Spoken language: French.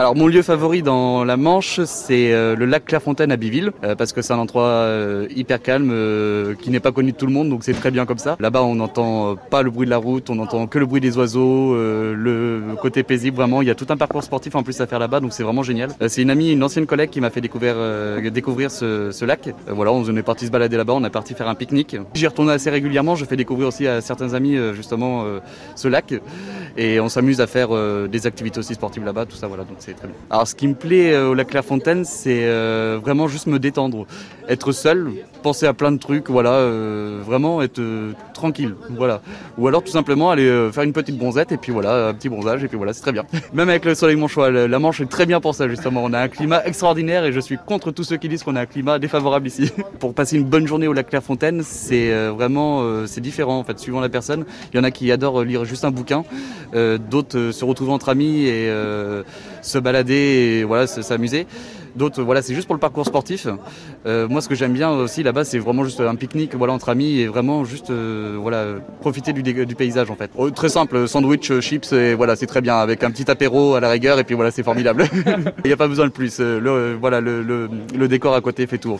Alors mon lieu favori dans la Manche, c'est euh, le lac Clairefontaine à Biville, euh, parce que c'est un endroit euh, hyper calme, qui n'est pas connu de tout le monde, donc c'est très bien comme ça. Là-bas, on n'entend pas le bruit de la route, on n'entend que le bruit des oiseaux, le côté paisible, vraiment. Il y a tout un parcours sportif en plus à faire là-bas, donc c'est vraiment génial. c'est une amie, une ancienne collègue qui m'a fait découvrir, découvrir ce, lac. voilà, on est parti se balader là-bas, on est parti faire un pique-nique. J'y retourne assez régulièrement, je fais découvrir aussi à certains amis justement ce lac, et on s'amuse à faire des activités aussi sportives là-bas, tout ça, voilà, donc c'est très bien. Alors ce qui me plaît euh, au lac Clairefontaine, c'est euh, vraiment juste me détendre, être seul, penser à plein de trucs, voilà, euh, vraiment être tranquille, voilà. Ou alors tout simplement aller faire une petite bronzette et puis voilà, un petit bronzage et puis voilà, c'est très bien. Même avec le soleil manchois, la Manche est très bien pour ça justement. On a un climat extraordinaire et je suis contre tous ceux qui disent qu'on a un climat défavorable ici. pour passer une bonne journée au lac Clairefontaine, c'est vraiment c'est différent en fait, suivant la personne. Il y en a qui adorent lire juste un bouquin, d'autres se retrouvent entre amis et se balader et voilà, s'amuser. D'autres, voilà, c'est juste pour le parcours sportif. Euh, moi, ce que j'aime bien aussi là-bas, c'est vraiment juste un pique-nique, voilà, entre amis et vraiment juste, euh, voilà, profiter du, paysage en fait. Oh, très simple, sandwich, chips, et voilà, c'est très bien avec un petit apéro à la rigueur et puis voilà, c'est formidable. Il n'y a pas besoin de plus. Le, voilà, le, le décor à côté fait tout en fait.